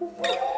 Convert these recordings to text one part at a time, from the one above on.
Woo!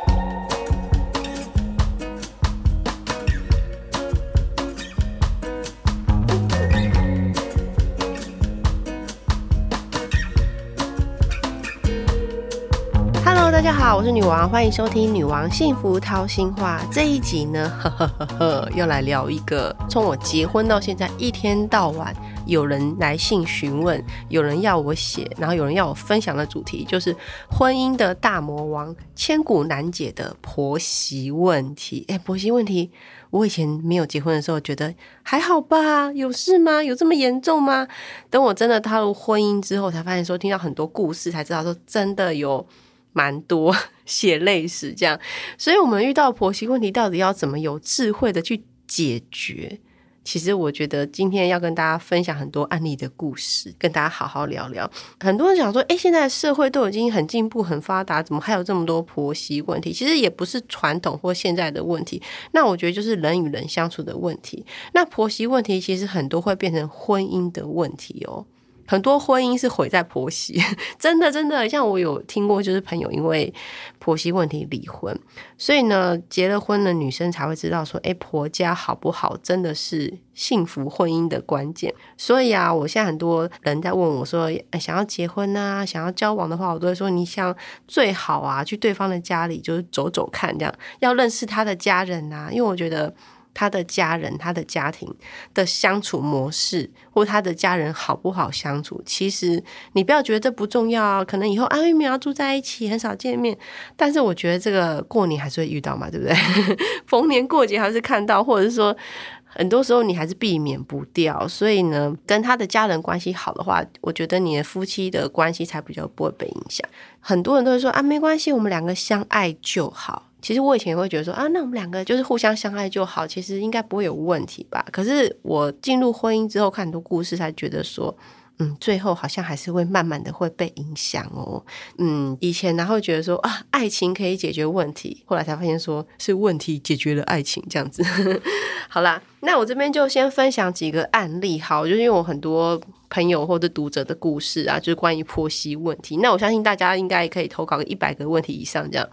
好，我是女王，欢迎收听《女王幸福掏心话》这一集呢，呵呵呵呵，要来聊一个从我结婚到现在一天到晚有人来信询问，有人要我写，然后有人要我分享的主题，就是婚姻的大魔王、千古难解的婆媳问题。哎，婆媳问题，我以前没有结婚的时候觉得还好吧，有事吗？有这么严重吗？等我真的踏入婚姻之后，才发现说听到很多故事，才知道说真的有。蛮多 血泪史这样，所以我们遇到婆媳问题，到底要怎么有智慧的去解决？其实我觉得今天要跟大家分享很多案例的故事，跟大家好好聊聊。很多人想说，诶，现在社会都已经很进步、很发达，怎么还有这么多婆媳问题？其实也不是传统或现在的问题，那我觉得就是人与人相处的问题。那婆媳问题其实很多会变成婚姻的问题哦。很多婚姻是毁在婆媳，真的真的，像我有听过，就是朋友因为婆媳问题离婚，所以呢，结了婚的女生才会知道说，哎，婆家好不好，真的是幸福婚姻的关键。所以啊，我现在很多人在问我说，想要结婚啊，想要交往的话，我都会说，你想最好啊，去对方的家里就是走走看，这样要认识他的家人啊，因为我觉得。他的家人、他的家庭的相处模式，或他的家人好不好相处，其实你不要觉得这不重要啊。可能以后阿玉苗住在一起，很少见面，但是我觉得这个过年还是会遇到嘛，对不对？逢年过节还是看到，或者是说很多时候你还是避免不掉。所以呢，跟他的家人关系好的话，我觉得你的夫妻的关系才比较不会被影响。很多人都会说啊，没关系，我们两个相爱就好。其实我以前也会觉得说啊，那我们两个就是互相相爱就好，其实应该不会有问题吧。可是我进入婚姻之后，看很多故事，才觉得说。嗯，最后好像还是会慢慢的会被影响哦。嗯，以前然后觉得说啊，爱情可以解决问题，后来才发现说是问题解决了爱情这样子。好啦，那我这边就先分享几个案例，好，就是因为我很多朋友或者读者的故事啊，就是关于婆媳问题。那我相信大家应该可以投稿个一百个问题以上这样。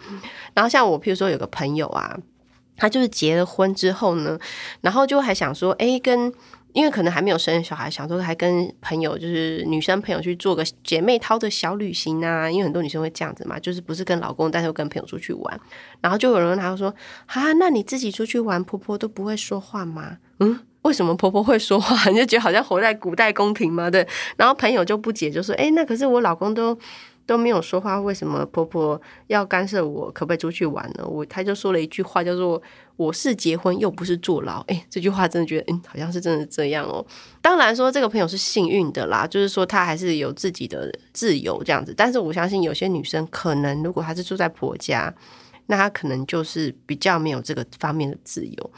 然后像我，譬如说有个朋友啊，他就是结了婚之后呢，然后就还想说，哎，跟因为可能还没有生小孩，想说还跟朋友，就是女生朋友去做个姐妹淘的小旅行啊。因为很多女生会这样子嘛，就是不是跟老公，但是跟朋友出去玩。然后就有人问他说：“啊，那你自己出去玩，婆婆都不会说话吗？”嗯，为什么婆婆会说话？你就觉得好像活在古代宫廷吗？对。然后朋友就不解，就说：“哎，那可是我老公都。”都没有说话，为什么婆婆要干涉我可不可以出去玩呢？我他就说了一句话，叫做“我是结婚又不是坐牢”。诶，这句话真的觉得，嗯，好像是真的这样哦。当然说这个朋友是幸运的啦，就是说她还是有自己的自由这样子。但是我相信有些女生可能，如果她是住在婆家，那她可能就是比较没有这个方面的自由。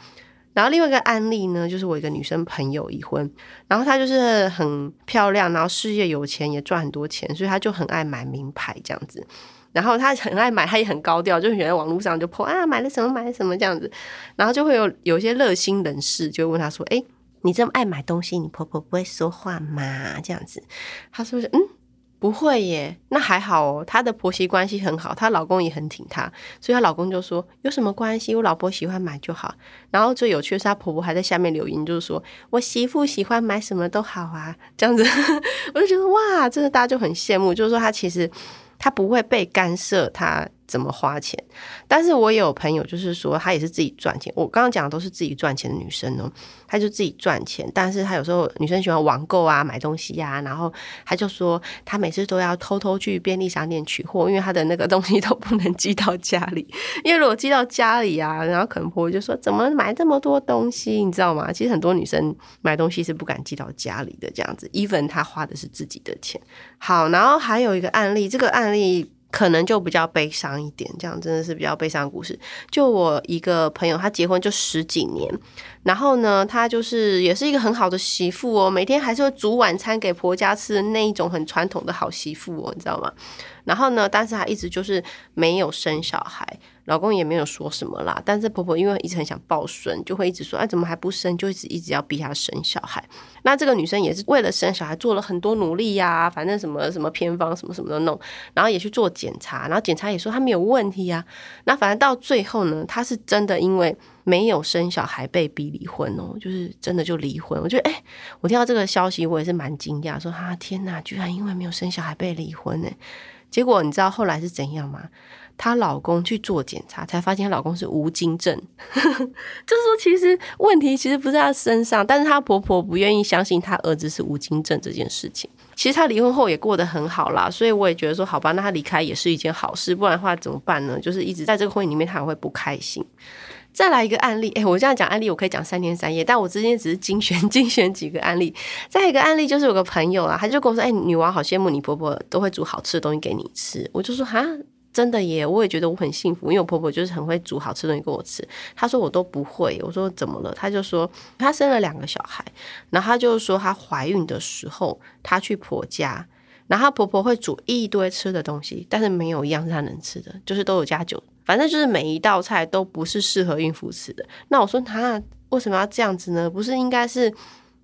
然后另外一个案例呢，就是我一个女生朋友已婚，然后她就是很漂亮，然后事业有钱，也赚很多钱，所以她就很爱买名牌这样子。然后她很爱买，她也很高调，就是在网络上就破啊买了什么买了什么这样子。然后就会有有一些热心人士就问她说：“哎，你这么爱买东西，你婆婆不会说话吗？”这样子，她说：“嗯。”不会耶，那还好哦。她的婆媳关系很好，她老公也很挺她，所以她老公就说有什么关系，我老婆喜欢买就好。然后最有趣的是，她婆婆还在下面留言，就是说我媳妇喜欢买什么都好啊，这样子，我就觉得哇，真的大家就很羡慕，就是说她其实她不会被干涉，她。怎么花钱？但是我也有朋友，就是说她也是自己赚钱。我刚刚讲的都是自己赚钱的女生哦，她就自己赚钱。但是她有时候女生喜欢网购啊，买东西呀，然后她就说她每次都要偷偷去便利商店取货，因为她的那个东西都不能寄到家里。因为如果寄到家里啊，然后可能婆婆就说怎么买这么多东西，你知道吗？其实很多女生买东西是不敢寄到家里的，这样子。even 她花的是自己的钱。好，然后还有一个案例，这个案例。可能就比较悲伤一点，这样真的是比较悲伤故事。就我一个朋友，他结婚就十几年，然后呢，他就是也是一个很好的媳妇哦，每天还是会煮晚餐给婆家吃的那一种很传统的好媳妇哦，你知道吗？然后呢，但是她一直就是没有生小孩。老公也没有说什么啦，但是婆婆因为一直很想抱孙，就会一直说：“哎，怎么还不生？”就一直一直要逼她生小孩。那这个女生也是为了生小孩做了很多努力呀，反正什么什么偏方什么什么的弄，然后也去做检查，然后检查也说她没有问题呀。那反正到最后呢，她是真的因为没有生小孩被逼离婚哦，就是真的就离婚。我觉得，哎，我听到这个消息，我也是蛮惊讶，说：“啊，天哪，居然因为没有生小孩被离婚呢？”结果你知道后来是怎样吗？她老公去做检查，才发现她老公是无精症，就是说其实问题其实不在她身上，但是她婆婆不愿意相信她儿子是无精症这件事情。其实她离婚后也过得很好啦，所以我也觉得说好吧，那她离开也是一件好事，不然的话怎么办呢？就是一直在这个婚姻里面，她也会不开心。再来一个案例，诶，我这样讲案例，我可以讲三天三夜，但我之前只是精选 精选几个案例。再一个案例就是有个朋友啊，他就跟我说：“哎，女王好羡慕你婆婆都会煮好吃的东西给你吃。”我就说：“哈。”真的耶，我也觉得我很幸福，因为我婆婆就是很会煮好吃东西给我吃。她说我都不会，我说怎么了？她就说她生了两个小孩，然后她就是说她怀孕的时候她去婆家，然后她婆婆会煮一堆吃的东西，但是没有一样是她能吃的，就是都有加酒，反正就是每一道菜都不是适合孕妇吃的。那我说她为什么要这样子呢？不是应该是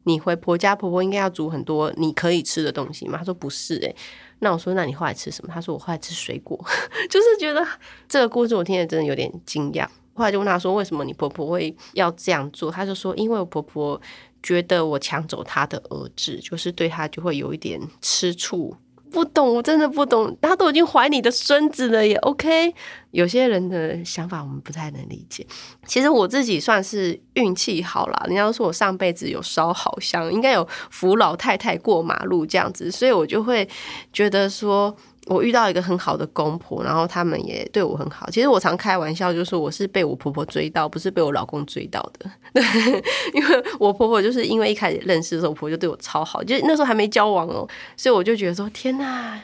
你回婆家，婆婆应该要煮很多你可以吃的东西吗？她说不是，诶。那我说，那你后来吃什么？他说我后来吃水果，就是觉得这个故事我听得真的有点惊讶。后来就问他说，为什么你婆婆会要这样做？他就说，因为我婆婆觉得我抢走她的儿子，就是对她就会有一点吃醋。不懂，我真的不懂。他都已经怀你的孙子了，也 OK。有些人的想法我们不太能理解。其实我自己算是运气好啦，人家都说我上辈子有烧好香，应该有扶老太太过马路这样子，所以我就会觉得说。我遇到一个很好的公婆，然后他们也对我很好。其实我常开玩笑，就说我是被我婆婆追到，不是被我老公追到的。对，因为我婆婆就是因为一开始认识的时候，我婆婆就对我超好，就那时候还没交往哦，所以我就觉得说，天呐！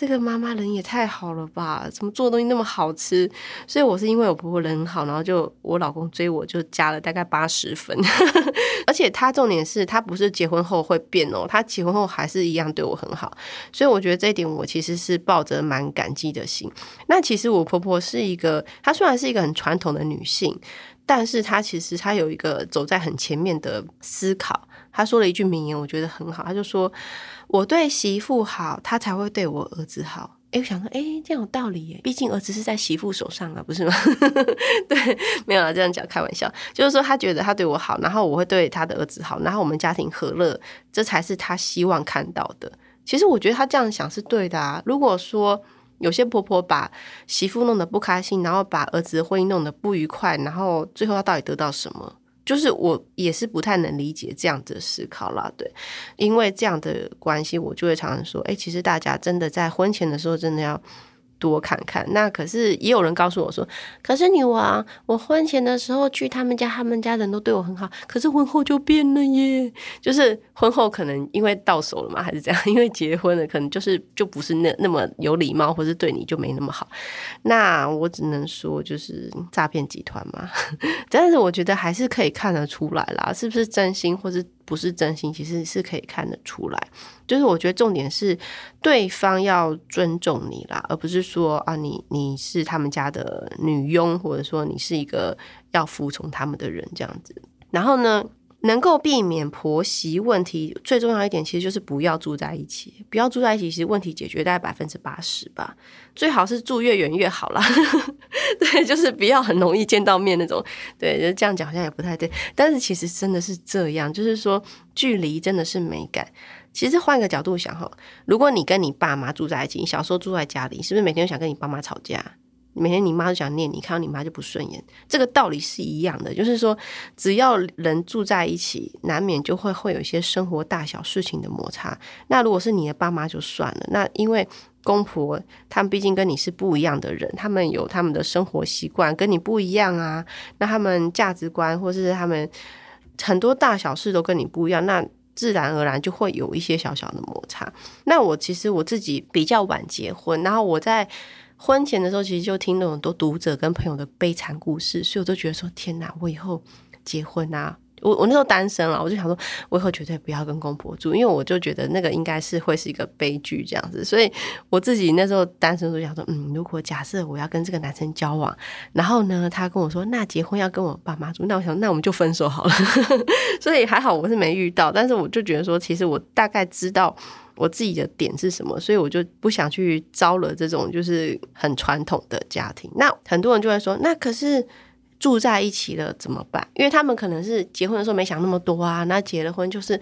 这个妈妈人也太好了吧？怎么做东西那么好吃？所以我是因为我婆婆人好，然后就我老公追我就加了大概八十分。而且他重点是他不是结婚后会变哦，他结婚后还是一样对我很好。所以我觉得这一点我其实是抱着蛮感激的心。那其实我婆婆是一个，她虽然是一个很传统的女性，但是她其实她有一个走在很前面的思考。她说了一句名言，我觉得很好，她就说。我对媳妇好，他才会对我儿子好。哎，我想说，哎，这样有道理耶。毕竟儿子是在媳妇手上啊，不是吗？对，没有啊，这样讲开玩笑。就是说，他觉得他对我好，然后我会对他的儿子好，然后我们家庭和乐，这才是他希望看到的。其实我觉得他这样想是对的啊。如果说有些婆婆把媳妇弄得不开心，然后把儿子的婚姻弄得不愉快，然后最后他到底得到什么？就是我也是不太能理解这样的思考啦，对，因为这样的关系，我就会常常说，哎，其实大家真的在婚前的时候，真的要。多看看，那可是也有人告诉我说，可是女王，我婚前的时候去他们家，他们家人都对我很好，可是婚后就变了耶。就是婚后可能因为到手了嘛，还是这样？因为结婚了，可能就是就不是那那么有礼貌，或是对你就没那么好。那我只能说，就是诈骗集团嘛。但是我觉得还是可以看得出来啦，是不是真心，或是。不是真心，其实是可以看得出来。就是我觉得重点是对方要尊重你啦，而不是说啊，你你是他们家的女佣，或者说你是一个要服从他们的人这样子。然后呢？能够避免婆媳问题，最重要一点其实就是不要住在一起。不要住在一起，其实问题解决大概百分之八十吧。最好是住越远越好啦。对，就是不要很容易见到面那种。对，就这样讲好像也不太对，但是其实真的是这样，就是说距离真的是美感。其实换个角度想哈，如果你跟你爸妈住在一起，你小时候住在家里，是不是每天都想跟你爸妈吵架？每天你妈都想念你，看到你妈就不顺眼，这个道理是一样的。就是说，只要人住在一起，难免就会会有一些生活大小事情的摩擦。那如果是你的爸妈就算了，那因为公婆他们毕竟跟你是不一样的人，他们有他们的生活习惯跟你不一样啊。那他们价值观或是他们很多大小事都跟你不一样，那自然而然就会有一些小小的摩擦。那我其实我自己比较晚结婚，然后我在。婚前的时候，其实就听了很多读者跟朋友的悲惨故事，所以我都觉得说：天哪！我以后结婚啊，我我那时候单身了，我就想说，我以后绝对不要跟公婆住，因为我就觉得那个应该是会是一个悲剧这样子。所以我自己那时候单身就想说，嗯，如果假设我要跟这个男生交往，然后呢，他跟我说，那结婚要跟我爸妈住，那我想，那我们就分手好了。所以还好我是没遇到，但是我就觉得说，其实我大概知道我自己的点是什么，所以我就不想去招惹这种就是很传统的家庭。那很多人就会说，那可是。住在一起了怎么办？因为他们可能是结婚的时候没想那么多啊，那结了婚就是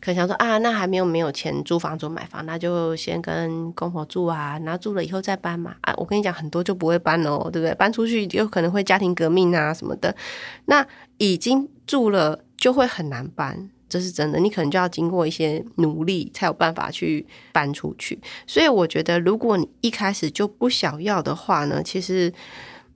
可能想说啊，那还没有没有钱租房租买房，那就先跟公婆住啊，然后住了以后再搬嘛。啊，我跟你讲，很多就不会搬哦，对不对？搬出去有可能会家庭革命啊什么的。那已经住了就会很难搬，这是真的。你可能就要经过一些努力才有办法去搬出去。所以我觉得，如果你一开始就不想要的话呢，其实。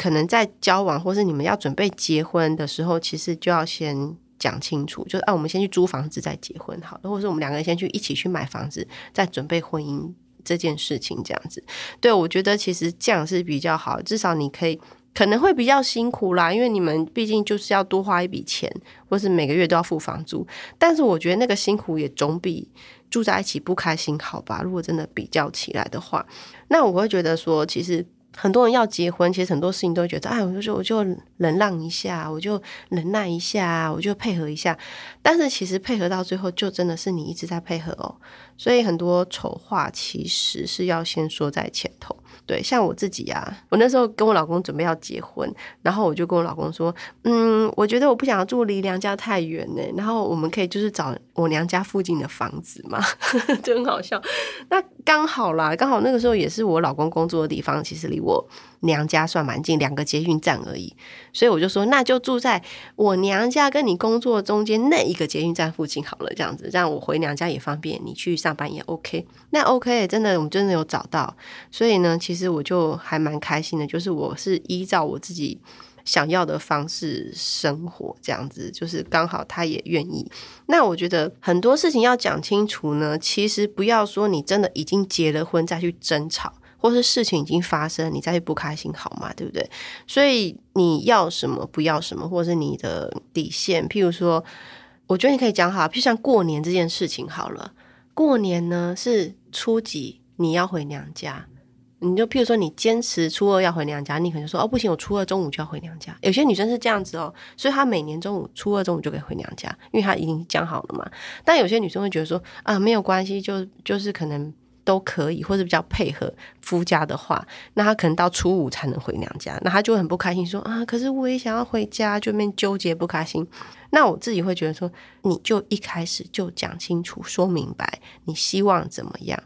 可能在交往或是你们要准备结婚的时候，其实就要先讲清楚，就是啊，我们先去租房子再结婚好，或者是我们两个人先去一起去买房子，再准备婚姻这件事情这样子。对我觉得其实这样是比较好，至少你可以可能会比较辛苦啦，因为你们毕竟就是要多花一笔钱，或是每个月都要付房租。但是我觉得那个辛苦也总比住在一起不开心好吧？如果真的比较起来的话，那我会觉得说其实。很多人要结婚，其实很多事情都觉得，哎，我就我就忍让一下，我就忍耐一下，我就配合一下。但是其实配合到最后，就真的是你一直在配合哦。所以很多丑话其实是要先说在前头。对，像我自己呀，我那时候跟我老公准备要结婚，然后我就跟我老公说，嗯，我觉得我不想要住离娘家太远呢，然后我们可以就是找我娘家附近的房子嘛，就很好笑。那刚好啦，刚好那个时候也是我老公工作的地方，其实离我。娘家算蛮近，两个捷运站而已，所以我就说，那就住在我娘家跟你工作中间那一个捷运站附近好了，这样子，这样我回娘家也方便，你去上班也 OK。那 OK，真的，我们真的有找到，所以呢，其实我就还蛮开心的，就是我是依照我自己想要的方式生活，这样子，就是刚好他也愿意。那我觉得很多事情要讲清楚呢，其实不要说你真的已经结了婚再去争吵。或是事情已经发生，你再去不开心好吗？对不对？所以你要什么不要什么，或是你的底线。譬如说，我觉得你可以讲好，譬如像过年这件事情好了。过年呢是初几你要回娘家，你就譬如说你坚持初二要回娘家，你可能说哦不行，我初二中午就要回娘家。有些女生是这样子哦，所以她每年中午初二中午就可以回娘家，因为她已经讲好了嘛。但有些女生会觉得说啊没有关系，就就是可能。都可以，或者比较配合夫家的话，那她可能到初五才能回娘家，那她就很不开心，说啊，可是我也想要回家，就面纠结不开心。那我自己会觉得说，你就一开始就讲清楚，说明白你希望怎么样。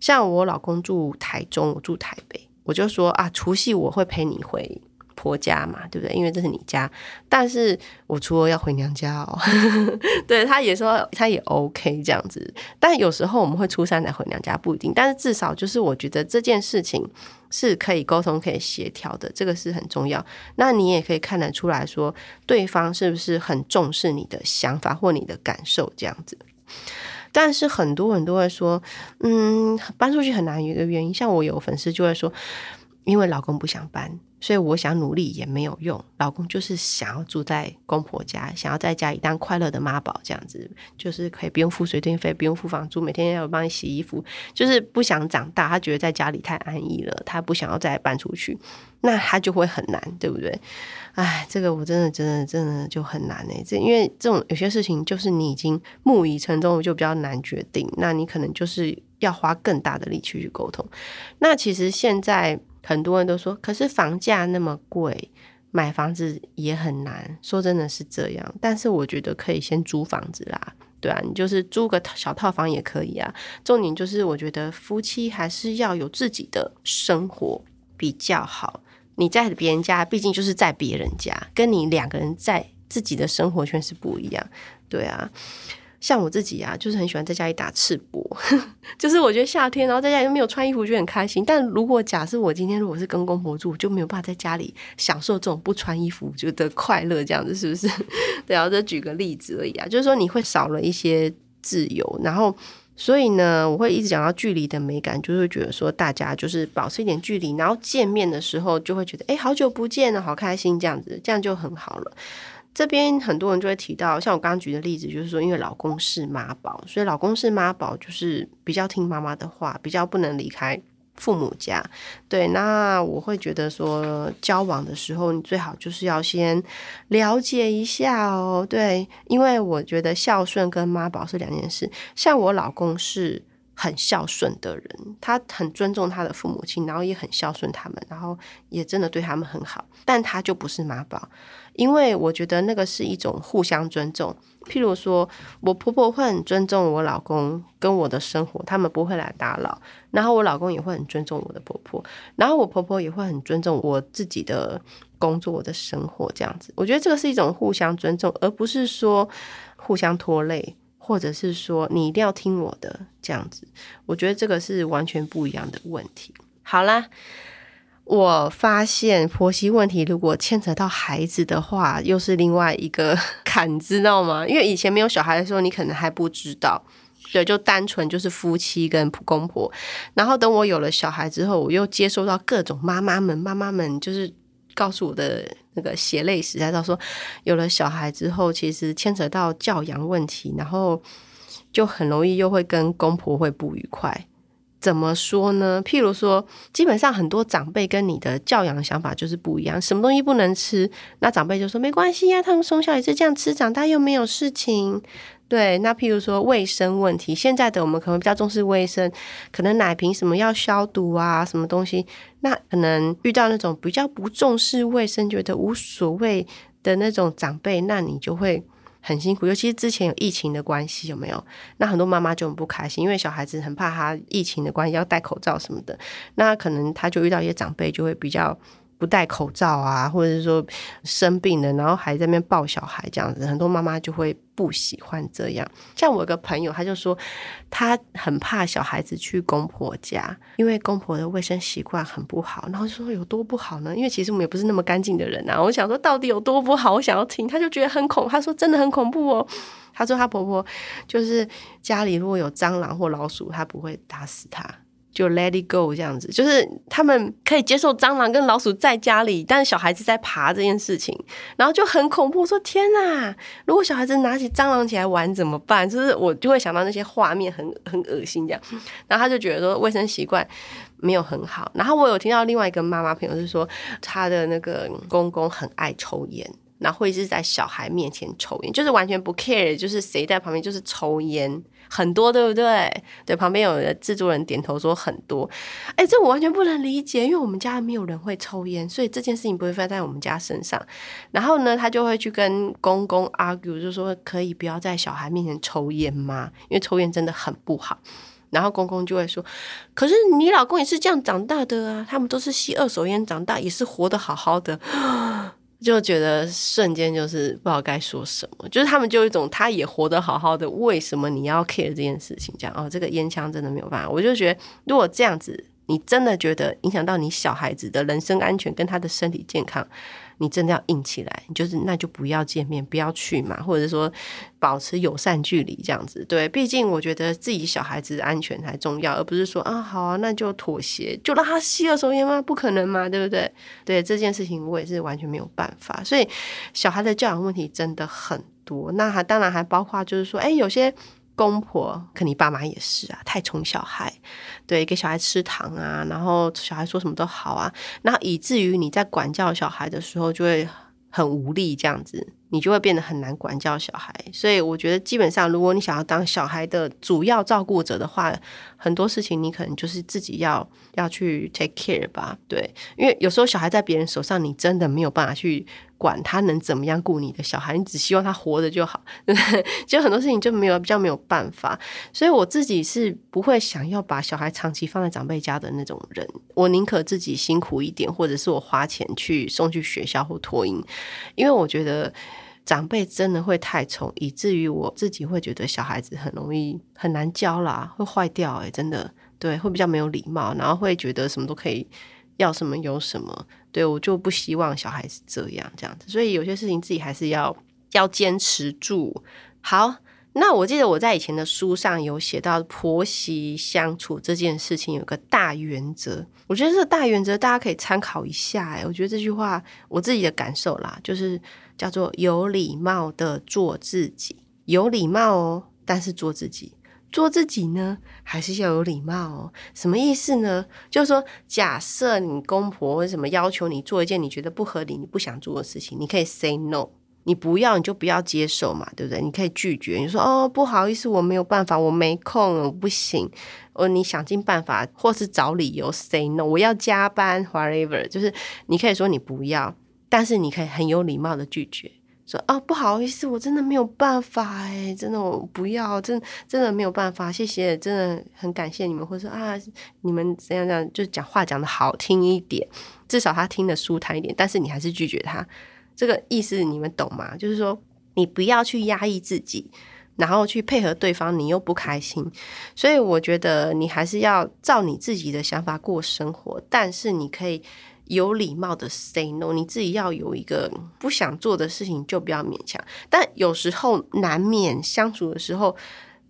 像我老公住台中，我住台北，我就说啊，除夕我会陪你回。婆家嘛，对不对？因为这是你家，但是我初二要回娘家哦。对他也说他也 OK 这样子，但有时候我们会初三才回娘家，不一定。但是至少就是我觉得这件事情是可以沟通、可以协调的，这个是很重要。那你也可以看得出来说，对方是不是很重视你的想法或你的感受这样子。但是很多人都会说，嗯，搬出去很难，有一个原因，像我有粉丝就会说，因为老公不想搬。所以我想努力也没有用，老公就是想要住在公婆家，想要在家里当快乐的妈宝，这样子就是可以不用付水电费，不用付房租，每天要帮你洗衣服，就是不想长大，他觉得在家里太安逸了，他不想要再搬出去，那他就会很难，对不对？哎，这个我真的真的真的就很难哎，这因为这种有些事情就是你已经木已成舟，就比较难决定，那你可能就是要花更大的力气去沟通。那其实现在。很多人都说，可是房价那么贵，买房子也很难。说真的是这样，但是我觉得可以先租房子啦，对啊，你就是租个小套房也可以啊。重点就是，我觉得夫妻还是要有自己的生活比较好。你在别人家，毕竟就是在别人家，跟你两个人在自己的生活圈是不一样，对啊。像我自己啊，就是很喜欢在家里打赤膊，就是我觉得夏天，然后在家里又没有穿衣服，就很开心。但如果假设我今天如果是跟公婆住，就没有办法在家里享受这种不穿衣服觉得快乐，这样子是不是？对啊，这举个例子而已啊，就是说你会少了一些自由，然后所以呢，我会一直讲到距离的美感，就是觉得说大家就是保持一点距离，然后见面的时候就会觉得哎，好久不见了，好开心，这样子，这样就很好了。这边很多人就会提到，像我刚刚举的例子，就是说，因为老公是妈宝，所以老公是妈宝，就是比较听妈妈的话，比较不能离开父母家。对，那我会觉得说，交往的时候，你最好就是要先了解一下哦。对，因为我觉得孝顺跟妈宝是两件事。像我老公是。很孝顺的人，他很尊重他的父母亲，然后也很孝顺他们，然后也真的对他们很好。但他就不是妈宝，因为我觉得那个是一种互相尊重。譬如说，我婆婆会很尊重我老公跟我的生活，他们不会来打扰。然后我老公也会很尊重我的婆婆，然后我婆婆也会很尊重我自己的工作、我的生活，这样子。我觉得这个是一种互相尊重，而不是说互相拖累。或者是说你一定要听我的这样子，我觉得这个是完全不一样的问题。好啦，我发现婆媳问题如果牵扯到孩子的话，又是另外一个 坎，知道吗？因为以前没有小孩的时候，你可能还不知道，对，就单纯就是夫妻跟公婆。然后等我有了小孩之后，我又接收到各种妈妈们，妈妈们就是告诉我的。那个血泪史，才到说有了小孩之后，其实牵扯到教养问题，然后就很容易又会跟公婆会不愉快。怎么说呢？譬如说，基本上很多长辈跟你的教养想法就是不一样。什么东西不能吃，那长辈就说没关系呀，他们从小也是这样吃，长大又没有事情。对，那譬如说卫生问题，现在的我们可能比较重视卫生，可能奶瓶什么要消毒啊，什么东西，那可能遇到那种比较不重视卫生，觉得无所谓的那种长辈，那你就会很辛苦。尤其是之前有疫情的关系，有没有？那很多妈妈就很不开心，因为小孩子很怕他疫情的关系要戴口罩什么的，那可能他就遇到一些长辈就会比较。不戴口罩啊，或者是说生病了，然后还在那边抱小孩这样子，很多妈妈就会不喜欢这样。像我有个朋友，他就说他很怕小孩子去公婆家，因为公婆的卫生习惯很不好。然后说有多不好呢？因为其实我们也不是那么干净的人啊。我想说到底有多不好，我想要听。他就觉得很恐，他说真的很恐怖哦。他说他婆婆就是家里如果有蟑螂或老鼠，他不会打死他。就 let it go 这样子，就是他们可以接受蟑螂跟老鼠在家里，但是小孩子在爬这件事情，然后就很恐怖。说天哪，如果小孩子拿起蟑螂起来玩怎么办？就是我就会想到那些画面，很很恶心这样。然后他就觉得说卫生习惯没有很好。然后我有听到另外一个妈妈朋友是说，她的那个公公很爱抽烟。然后会是在小孩面前抽烟，就是完全不 care，就是谁在旁边就是抽烟很多，对不对？对，旁边有的制作人点头说很多。哎，这我完全不能理解，因为我们家没有人会抽烟，所以这件事情不会发生在我们家身上。然后呢，他就会去跟公公 argue，就说可以不要在小孩面前抽烟吗？因为抽烟真的很不好。然后公公就会说，可是你老公也是这样长大的啊，他们都是吸二手烟长大，也是活得好好的。就觉得瞬间就是不知道该说什么，就是他们就一种他也活得好好的，为什么你要 care 这件事情？这样哦，这个烟枪真的没有办法。我就觉得，如果这样子，你真的觉得影响到你小孩子的人身安全跟他的身体健康。你真的要硬起来，你就是那就不要见面，不要去嘛，或者说保持友善距离这样子。对，毕竟我觉得自己小孩子安全才重要，而不是说啊好啊，那就妥协，就让他吸二手烟吗？不可能嘛，对不对？对这件事情，我也是完全没有办法。所以小孩的教养问题真的很多，那还当然还包括就是说，哎，有些。公婆，可你爸妈也是啊，太宠小孩，对，给小孩吃糖啊，然后小孩说什么都好啊，那以至于你在管教小孩的时候就会很无力，这样子，你就会变得很难管教小孩。所以我觉得，基本上，如果你想要当小孩的主要照顾者的话，很多事情你可能就是自己要要去 take care 吧，对，因为有时候小孩在别人手上，你真的没有办法去。管他能怎么样顾你的小孩，你只希望他活着就好。就很多事情就没有比较没有办法，所以我自己是不会想要把小孩长期放在长辈家的那种人。我宁可自己辛苦一点，或者是我花钱去送去学校或托婴，因为我觉得长辈真的会太宠，以至于我自己会觉得小孩子很容易很难教啦，会坏掉。诶，真的对，会比较没有礼貌，然后会觉得什么都可以。要什么有什么，对我就不希望小孩子这样这样子，所以有些事情自己还是要要坚持住。好，那我记得我在以前的书上有写到婆媳相处这件事情有个大原则，我觉得这个大原则大家可以参考一下。哎，我觉得这句话我自己的感受啦，就是叫做有礼貌的做自己，有礼貌哦，但是做自己，做自己呢还是要有礼貌哦。什么意思呢？就是说，假设你公婆为什么要求你做一件你觉得不合理、你不想做的事情，你可以 say no。你不要，你就不要接受嘛，对不对？你可以拒绝，你说哦，不好意思，我没有办法，我没空，我不行。哦，你想尽办法，或是找理由 say no，我要加班，whatever，就是你可以说你不要，但是你可以很有礼貌的拒绝，说哦，不好意思，我真的没有办法，哎，真的我不要，真真的没有办法，谢谢，真的很感谢你们，或者说啊，你们怎样怎样，就讲话讲的好听一点，至少他听得舒坦一点，但是你还是拒绝他。这个意思你们懂吗？就是说，你不要去压抑自己，然后去配合对方，你又不开心。所以我觉得你还是要照你自己的想法过生活，但是你可以有礼貌的 say no。你自己要有一个不想做的事情，就不要勉强。但有时候难免相处的时候，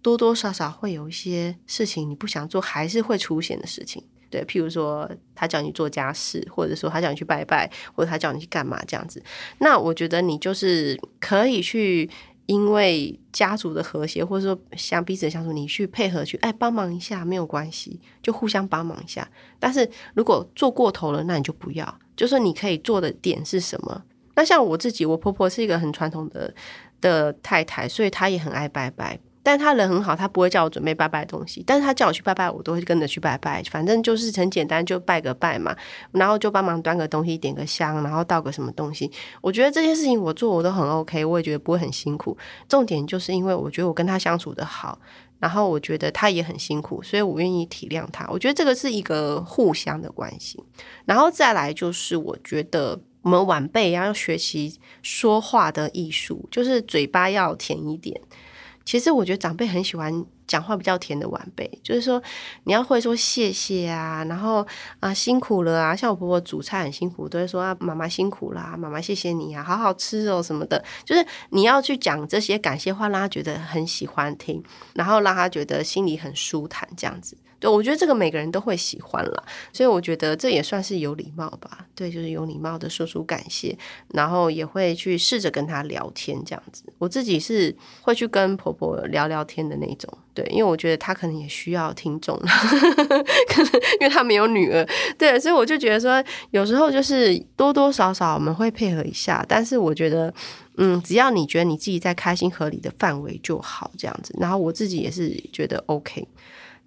多多少少会有一些事情你不想做，还是会出现的事情。对，譬如说他叫你做家事，或者说他叫你去拜拜，或者他叫你去干嘛这样子，那我觉得你就是可以去，因为家族的和谐，或者说像彼此相处，你去配合去，哎，帮忙一下没有关系，就互相帮忙一下。但是如果做过头了，那你就不要。就说你可以做的点是什么？那像我自己，我婆婆是一个很传统的的太太，所以她也很爱拜拜。但他人很好，他不会叫我准备拜拜的东西，但是他叫我去拜拜，我都会跟着去拜拜。反正就是很简单，就拜个拜嘛，然后就帮忙端个东西，点个香，然后倒个什么东西。我觉得这些事情我做我都很 OK，我也觉得不会很辛苦。重点就是因为我觉得我跟他相处的好，然后我觉得他也很辛苦，所以我愿意体谅他。我觉得这个是一个互相的关系。然后再来就是，我觉得我们晚辈要学习说话的艺术，就是嘴巴要甜一点。其实我觉得长辈很喜欢讲话比较甜的晚辈，就是说你要会说谢谢啊，然后啊辛苦了啊，像我婆婆煮菜很辛苦，都会说啊妈妈辛苦啦，妈妈谢谢你啊，好好吃哦什么的，就是你要去讲这些感谢话，让他觉得很喜欢听，然后让他觉得心里很舒坦这样子。对，我觉得这个每个人都会喜欢了，所以我觉得这也算是有礼貌吧。对，就是有礼貌的说出感谢，然后也会去试着跟他聊天这样子。我自己是会去跟婆婆聊聊天的那种，对，因为我觉得她可能也需要听众，可能因为她没有女儿，对，所以我就觉得说，有时候就是多多少少我们会配合一下，但是我觉得，嗯，只要你觉得你自己在开心合理的范围就好，这样子。然后我自己也是觉得 OK。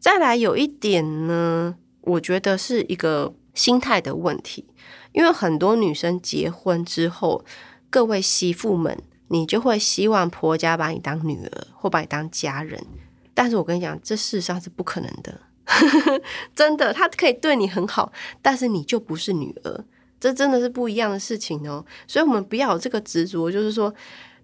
再来有一点呢，我觉得是一个心态的问题，因为很多女生结婚之后，各位媳妇们，你就会希望婆家把你当女儿或把你当家人，但是我跟你讲，这事实上是不可能的，真的，他可以对你很好，但是你就不是女儿，这真的是不一样的事情哦。所以，我们不要有这个执着，就是说，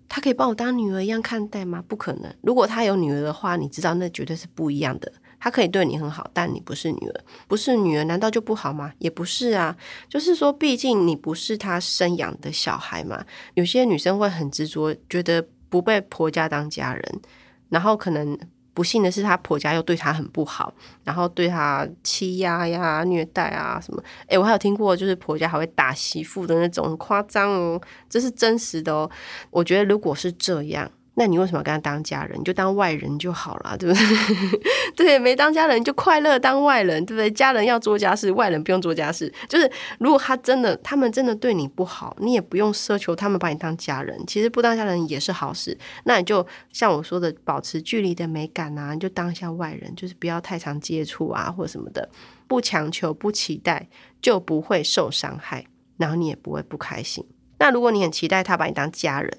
他可以把我当女儿一样看待吗？不可能。如果他有女儿的话，你知道那绝对是不一样的。他可以对你很好，但你不是女儿，不是女儿，难道就不好吗？也不是啊，就是说，毕竟你不是他生养的小孩嘛。有些女生会很执着，觉得不被婆家当家人，然后可能不幸的是，她婆家又对她很不好，然后对她欺压呀、虐待啊什么。诶，我还有听过，就是婆家还会打媳妇的那种，夸张哦，这是真实的哦。我觉得如果是这样。那你为什么要跟他当家人？你就当外人就好了，对不对？对，没当家人就快乐当外人，对不对？家人要做家事，外人不用做家事。就是如果他真的，他们真的对你不好，你也不用奢求他们把你当家人。其实不当家人也是好事。那你就像我说的，保持距离的美感啊，你就当一下外人，就是不要太常接触啊，或者什么的，不强求，不期待，就不会受伤害，然后你也不会不开心。那如果你很期待他把你当家人，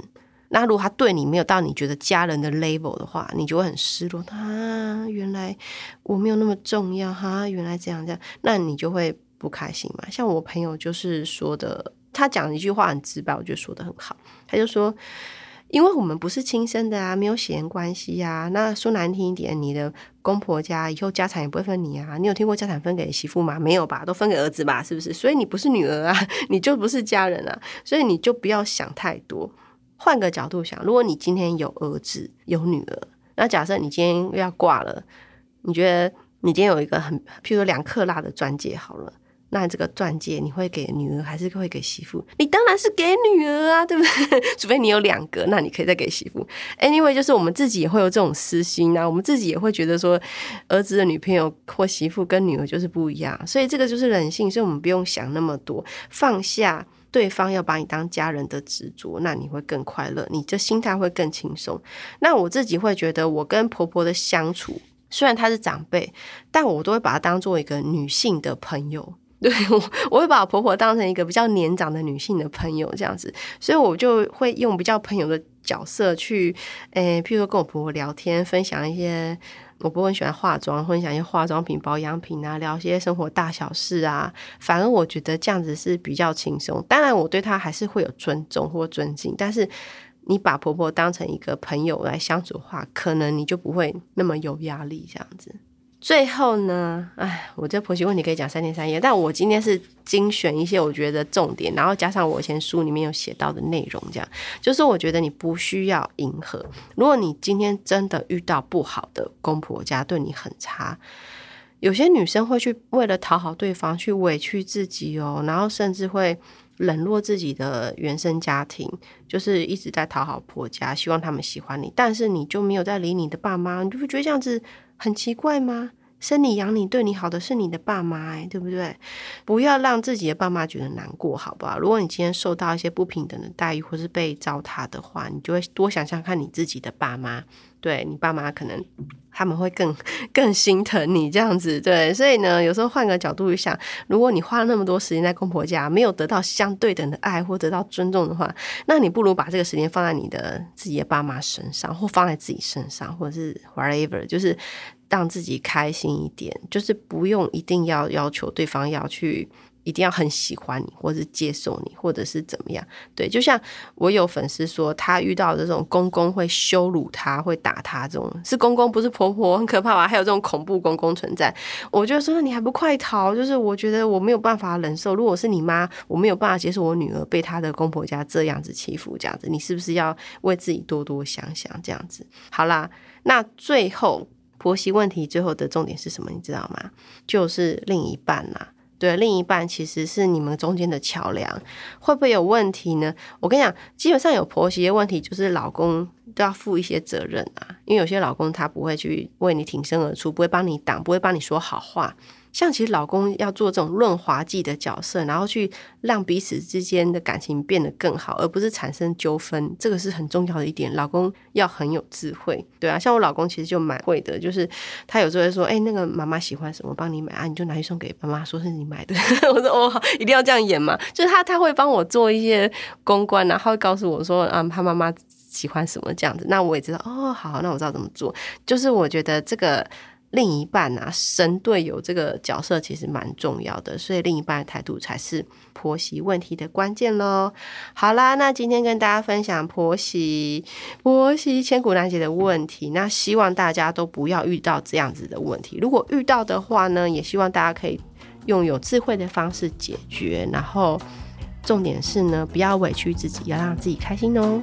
那如果他对你没有到你觉得家人的 level 的话，你就会很失落。啊，原来我没有那么重要哈，原来这样这样，那你就会不开心嘛。像我朋友就是说的，他讲一句话很直白，我觉得说的很好。他就说，因为我们不是亲生的啊，没有血缘关系呀。那说难听一点，你的公婆家以后家产也不会分你啊。你有听过家产分给媳妇吗？没有吧，都分给儿子吧，是不是？所以你不是女儿啊，你就不是家人啊。所以你就不要想太多。换个角度想，如果你今天有儿子有女儿，那假设你今天要挂了，你觉得你今天有一个很，譬如说两克拉的钻戒好了。那这个钻戒你会给女儿还是会给媳妇？你当然是给女儿啊，对不对？除非你有两个，那你可以再给媳妇。Anyway，就是我们自己也会有这种私心啊，我们自己也会觉得说，儿子的女朋友或媳妇跟女儿就是不一样，所以这个就是人性，所以我们不用想那么多，放下对方要把你当家人的执着，那你会更快乐，你这心态会更轻松。那我自己会觉得，我跟婆婆的相处，虽然她是长辈，但我都会把她当做一个女性的朋友。对我，我会把婆婆当成一个比较年长的女性的朋友这样子，所以我就会用比较朋友的角色去，诶，譬如说跟我婆婆聊天，分享一些我婆婆喜欢化妆，分享一些化妆品、保养品啊，聊一些生活大小事啊。反而我觉得这样子是比较轻松。当然，我对她还是会有尊重或尊敬，但是你把婆婆当成一个朋友来相处的话，可能你就不会那么有压力这样子。最后呢，哎，我这婆媳问题可以讲三天三夜，但我今天是精选一些我觉得重点，然后加上我以前书里面有写到的内容，这样就是我觉得你不需要迎合。如果你今天真的遇到不好的公婆家对你很差，有些女生会去为了讨好对方去委屈自己哦，然后甚至会冷落自己的原生家庭，就是一直在讨好婆家，希望他们喜欢你，但是你就没有在理你的爸妈，你就会觉得这样子。很奇怪吗？生你养你对你好的是你的爸妈，哎，对不对？不要让自己的爸妈觉得难过，好不好？如果你今天受到一些不平等的待遇，或是被糟蹋的话，你就会多想想看你自己的爸妈。对你爸妈可能他们会更 更心疼你这样子，对，所以呢，有时候换个角度去想，如果你花了那么多时间在公婆家，没有得到相对等的爱或得到尊重的话，那你不如把这个时间放在你的自己的爸妈身上，或放在自己身上，或者是 whatever，就是让自己开心一点，就是不用一定要要求对方要去。一定要很喜欢你，或者是接受你，或者是怎么样？对，就像我有粉丝说，他遇到这种公公会羞辱他，会打他，这种是公公不是婆婆，很可怕吧？还有这种恐怖公公存在，我就说你还不快逃？就是我觉得我没有办法忍受，如果是你妈，我没有办法接受我女儿被她的公婆家这样子欺负，这样子，你是不是要为自己多多想想？这样子，好啦，那最后婆媳问题最后的重点是什么？你知道吗？就是另一半呐。对，另一半其实是你们中间的桥梁，会不会有问题呢？我跟你讲，基本上有婆媳的问题，就是老公都要负一些责任啊，因为有些老公他不会去为你挺身而出，不会帮你挡，不会帮你说好话。像其实老公要做这种润滑剂的角色，然后去让彼此之间的感情变得更好，而不是产生纠纷，这个是很重要的一点。老公要很有智慧，对啊，像我老公其实就蛮会的，就是他有时候会说：“哎，那个妈妈喜欢什么，帮你买啊，你就拿去送给妈妈，说是你买的。”我说：“哦，一定要这样演嘛。”就是他他会帮我做一些公关，然后告诉我说：“啊，他妈妈喜欢什么这样子。”那我也知道哦，好，那我知道怎么做。就是我觉得这个。另一半啊，神队友这个角色其实蛮重要的，所以另一半的态度才是婆媳问题的关键喽。好啦，那今天跟大家分享婆媳婆媳千古难解的问题，那希望大家都不要遇到这样子的问题。如果遇到的话呢，也希望大家可以用有智慧的方式解决。然后重点是呢，不要委屈自己，要让自己开心哦。